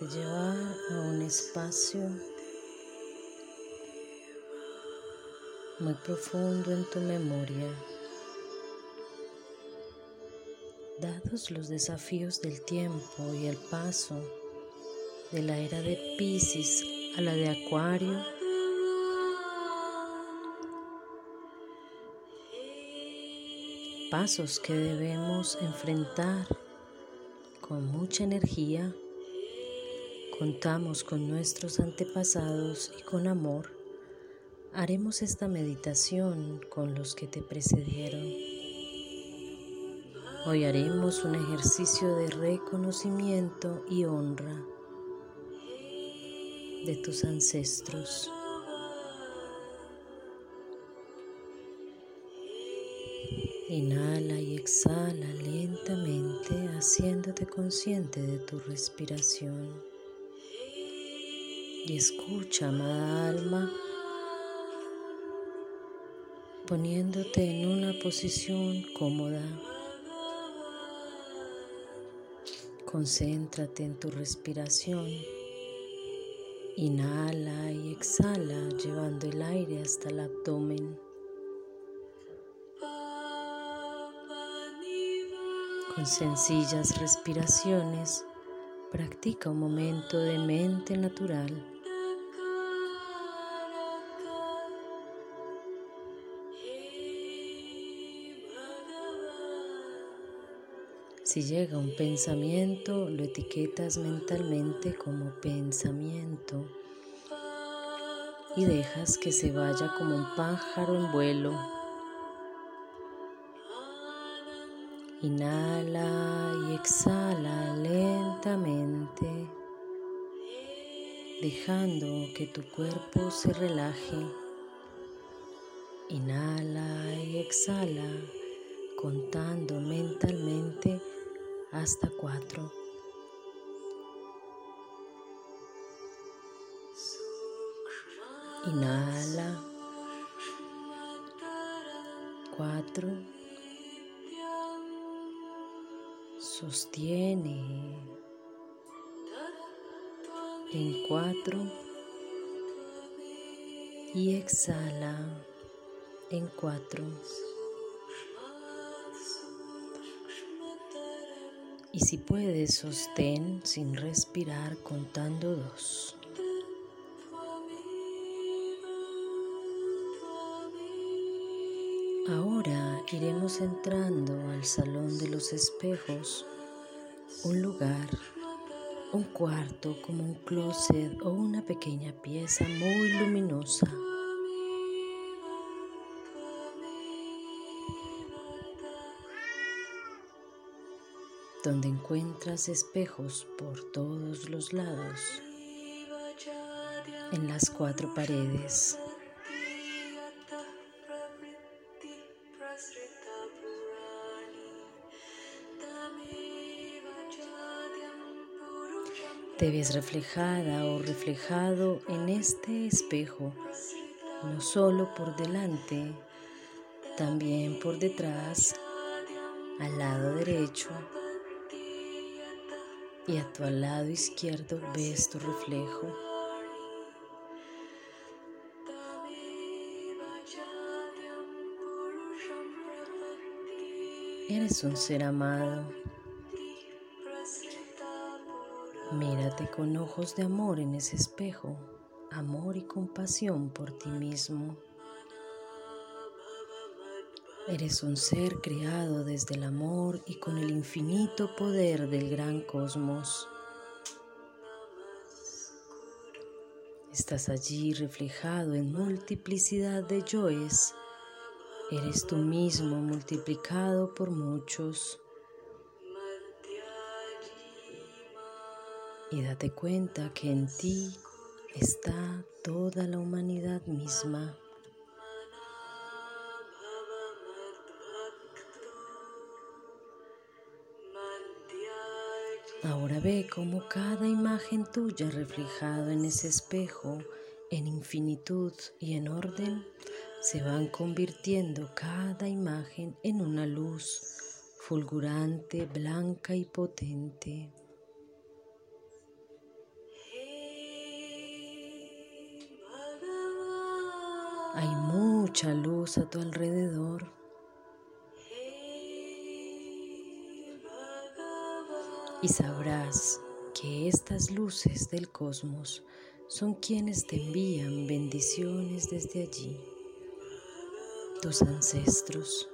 y déjate llevar a un espacio muy profundo en tu memoria. Dados los desafíos del tiempo y el paso de la era de Pisces a la de Acuario, pasos que debemos enfrentar con mucha energía. Contamos con nuestros antepasados y con amor. Haremos esta meditación con los que te precedieron. Hoy haremos un ejercicio de reconocimiento y honra de tus ancestros. Inhala y exhala lentamente haciéndote consciente de tu respiración. Y escucha, amada alma, poniéndote en una posición cómoda. Concéntrate en tu respiración. Inhala y exhala llevando el aire hasta el abdomen. Con sencillas respiraciones, practica un momento de mente natural. Si llega un pensamiento, lo etiquetas mentalmente como pensamiento y dejas que se vaya como un pájaro en vuelo Inhala y exhala lentamente, dejando que tu cuerpo se relaje. Inhala y exhala, contando mentalmente hasta cuatro. Inhala. Cuatro. Sostiene en cuatro y exhala en cuatro. Y si puedes, sostén sin respirar contando dos. Entrando al salón de los espejos, un lugar, un cuarto como un closet o una pequeña pieza muy luminosa. donde encuentras espejos por todos los lados, en las cuatro paredes. Te ves reflejada o reflejado en este espejo, no solo por delante, también por detrás, al lado derecho y a tu lado izquierdo ves tu reflejo. Eres un ser amado Mírate con ojos de amor en ese espejo, amor y compasión por ti mismo. Eres un ser creado desde el amor y con el infinito poder del gran cosmos. Estás allí reflejado en multiplicidad de yoes. Eres tú mismo multiplicado por muchos. Y date cuenta que en ti está toda la humanidad misma. Ahora ve cómo cada imagen tuya reflejada en ese espejo en infinitud y en orden, se van convirtiendo cada imagen en una luz fulgurante, blanca y potente. Hay mucha luz a tu alrededor. Y sabrás que estas luces del cosmos son quienes te envían bendiciones desde allí, tus ancestros.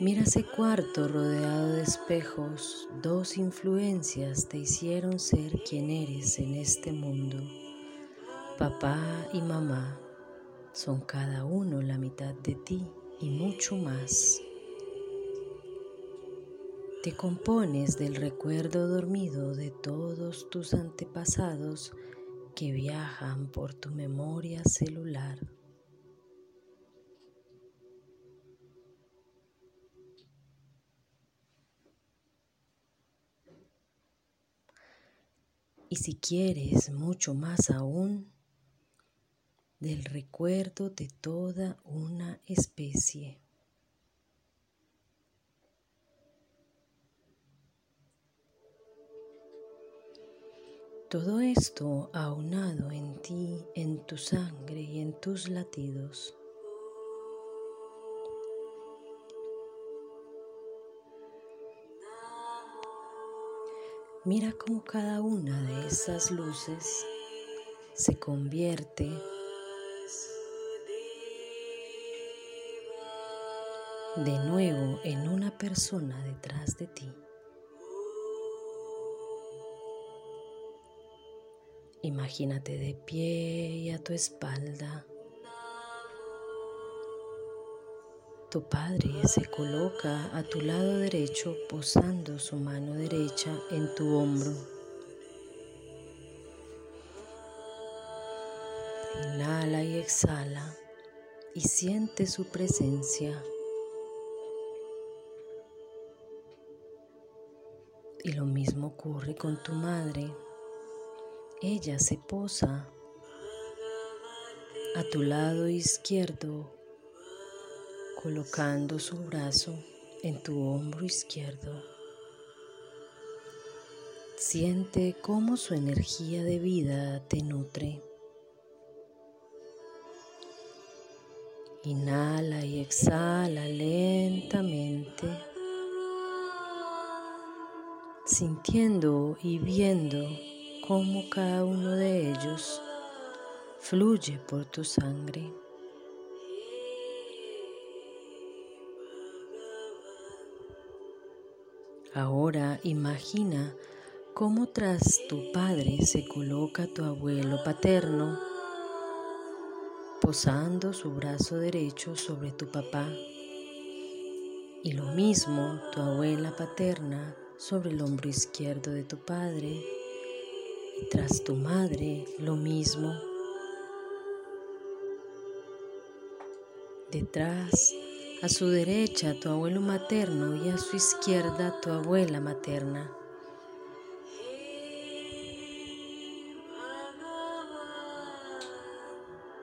Mira ese cuarto rodeado de espejos. Dos influencias te hicieron ser quien eres en este mundo. Papá y mamá son cada uno la mitad de ti y mucho más. Te compones del recuerdo dormido de todos tus antepasados que viajan por tu memoria celular. Y si quieres mucho más aún, del recuerdo de toda una especie. Todo esto aunado en ti, en tu sangre y en tus latidos. Mira cómo cada una de esas luces se convierte de nuevo en una persona detrás de ti. Imagínate de pie y a tu espalda Tu padre se coloca a tu lado derecho posando su mano derecha en tu hombro. Inhala y exhala y siente su presencia. Y lo mismo ocurre con tu madre. Ella se posa a tu lado izquierdo colocando su brazo en tu hombro izquierdo. Siente cómo su energía de vida te nutre. Inhala y exhala lentamente, sintiendo y viendo cómo cada uno de ellos fluye por tu sangre. Ahora imagina cómo tras tu padre se coloca tu abuelo paterno, posando su brazo derecho sobre tu papá. Y lo mismo tu abuela paterna sobre el hombro izquierdo de tu padre. Y tras tu madre lo mismo. Detrás a su derecha tu abuelo materno y a su izquierda tu abuela materna.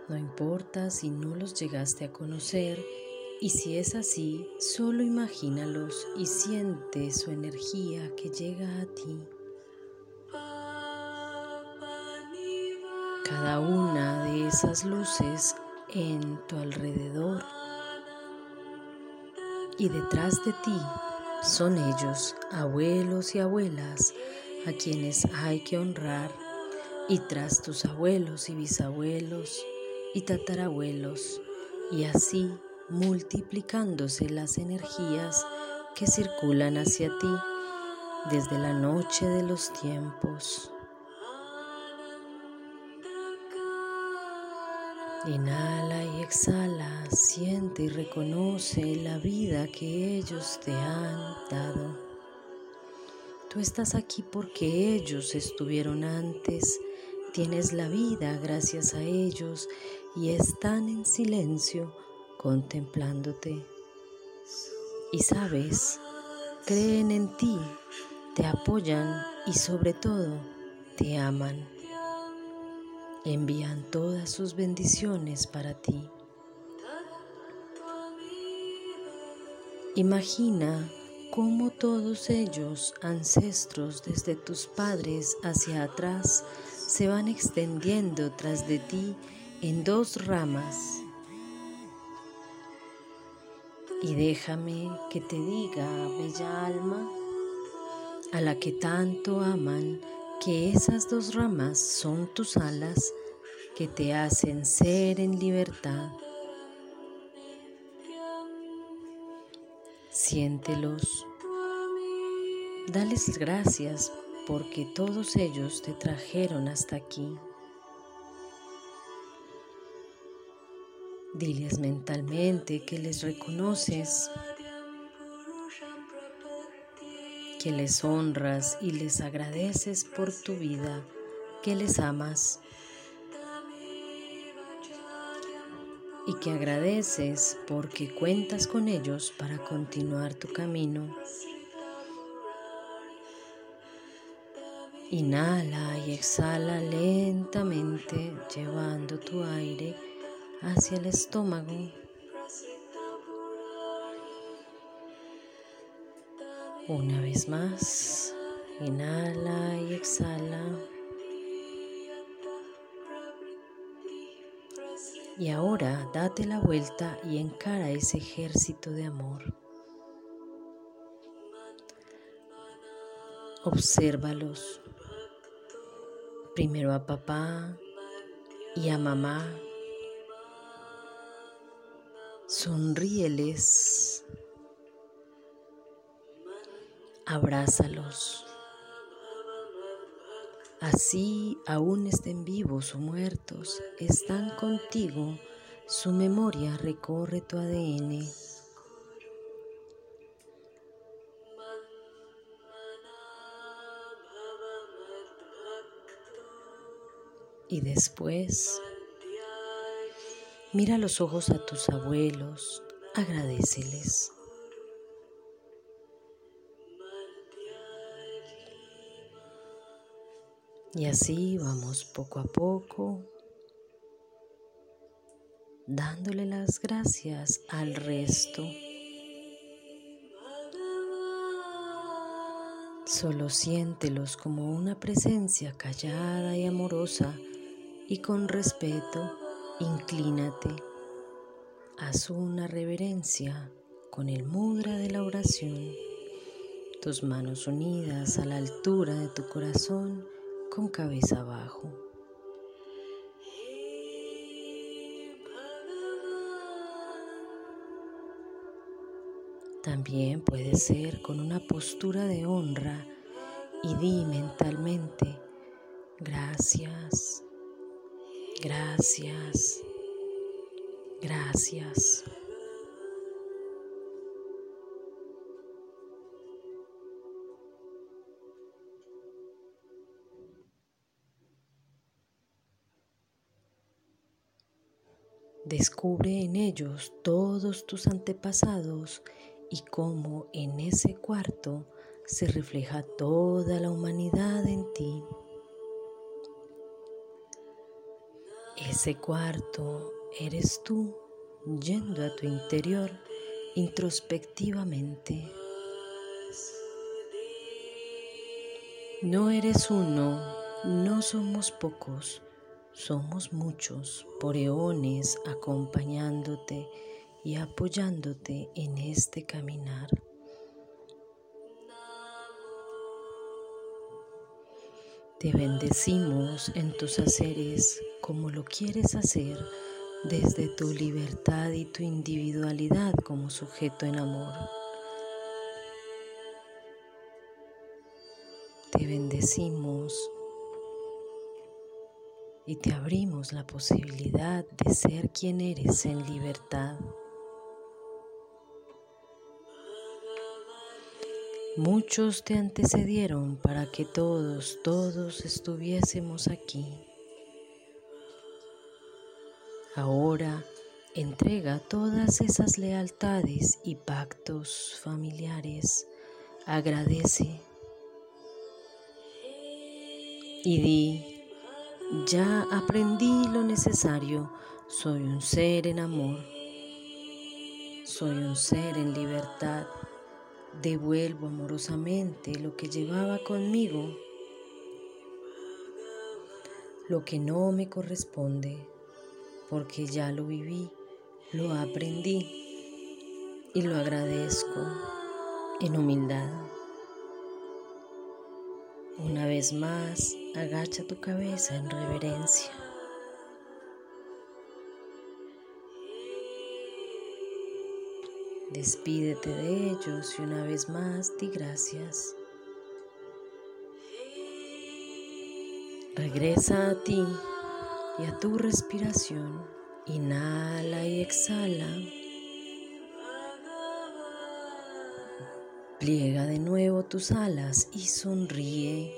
No importa si no los llegaste a conocer y si es así, solo imagínalos y siente su energía que llega a ti. Cada una de esas luces en tu alrededor y detrás de ti son ellos, abuelos y abuelas, a quienes hay que honrar, y tras tus abuelos y bisabuelos y tatarabuelos, y así multiplicándose las energías que circulan hacia ti desde la noche de los tiempos. Inhala y exhala, siente y reconoce la vida que ellos te han dado. Tú estás aquí porque ellos estuvieron antes, tienes la vida gracias a ellos y están en silencio contemplándote. Y sabes, creen en ti te apoyan y sobre todo te aman. Envían todas sus bendiciones para ti. Imagina cómo todos ellos, ancestros desde tus padres hacia atrás, se van extendiendo tras de ti en dos ramas. Y déjame que te diga, bella alma, a la que tanto aman, que esas dos ramas son tus alas que te hacen ser en libertad. Siéntelos. Dales gracias porque todos ellos te trajeron hasta aquí. Diles mentalmente que les reconoces, que les honras y les agradeces por tu vida, que les amas. y que agradeces porque cuentas con ellos para continuar tu camino. Inhala y exhala lentamente llevando tu aire hacia el estómago. Una vez más, inhala y exhala. Y ahora date la vuelta y encara ese ejército de amor. Obsérvalos. Primero a papá y a mamá. Sonríeles. Abrázalos. Así, aún estén vivos o muertos, están contigo, su memoria recorre tu ADN. Y después, mira los ojos a tus abuelos, agradeceles. Y así vamos poco a poco dándole las gracias al resto. Solo siéntelos como una presencia callada y amorosa y con respeto inclínate. Haz una reverencia con el mudra de la oración, tus manos unidas a la altura de tu corazón con cabeza abajo. También puede ser con una postura de honra y di mentalmente, gracias, gracias, gracias. Descubre en ellos todos tus antepasados y cómo en ese cuarto se refleja toda la humanidad en ti. Ese cuarto eres tú yendo a tu interior introspectivamente. No eres uno, no somos pocos somos muchos por eones acompañándote y apoyándote en este caminar. Te bendecimos en tus haceres como lo quieres hacer desde tu libertad y tu individualidad como sujeto en amor. Te bendecimos y te abrimos la posibilidad de ser quien eres en libertad. Muchos te antecedieron para que todos, todos estuviésemos aquí. Ahora entrega todas esas lealtades y pactos familiares. Agradece y di, ya aprendí lo necesario, soy un ser en amor, soy un ser en libertad, devuelvo amorosamente lo que llevaba conmigo, lo que no me corresponde, porque ya lo viví, lo aprendí y lo agradezco en humildad. Una vez más, agacha tu cabeza en reverencia. Despídete de ellos y una vez más di gracias. Regresa a ti y a tu respiración. Inhala y exhala. Pliega de nuevo tus alas y sonríe.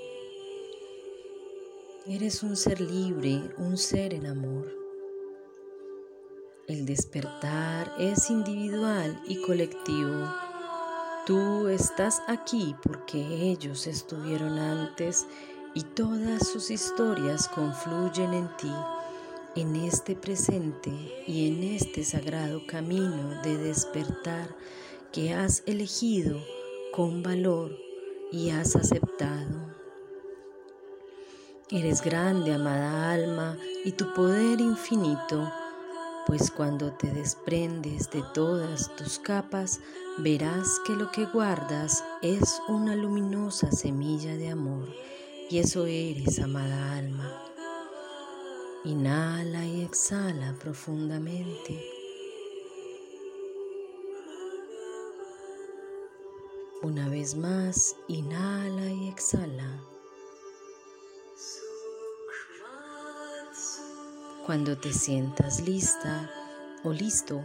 Eres un ser libre, un ser en amor. El despertar es individual y colectivo. Tú estás aquí porque ellos estuvieron antes y todas sus historias confluyen en ti, en este presente y en este sagrado camino de despertar que has elegido con valor y has aceptado. Eres grande, amada alma, y tu poder infinito, pues cuando te desprendes de todas tus capas, verás que lo que guardas es una luminosa semilla de amor, y eso eres, amada alma. Inhala y exhala profundamente. Una vez más, inhala y exhala. Cuando te sientas lista o listo,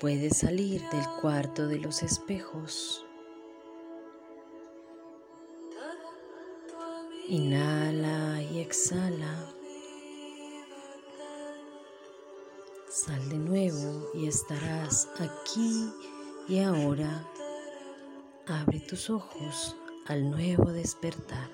puedes salir del cuarto de los espejos. Inhala y exhala. Sal de nuevo y estarás aquí y ahora Abre tus ojos al nuevo despertar.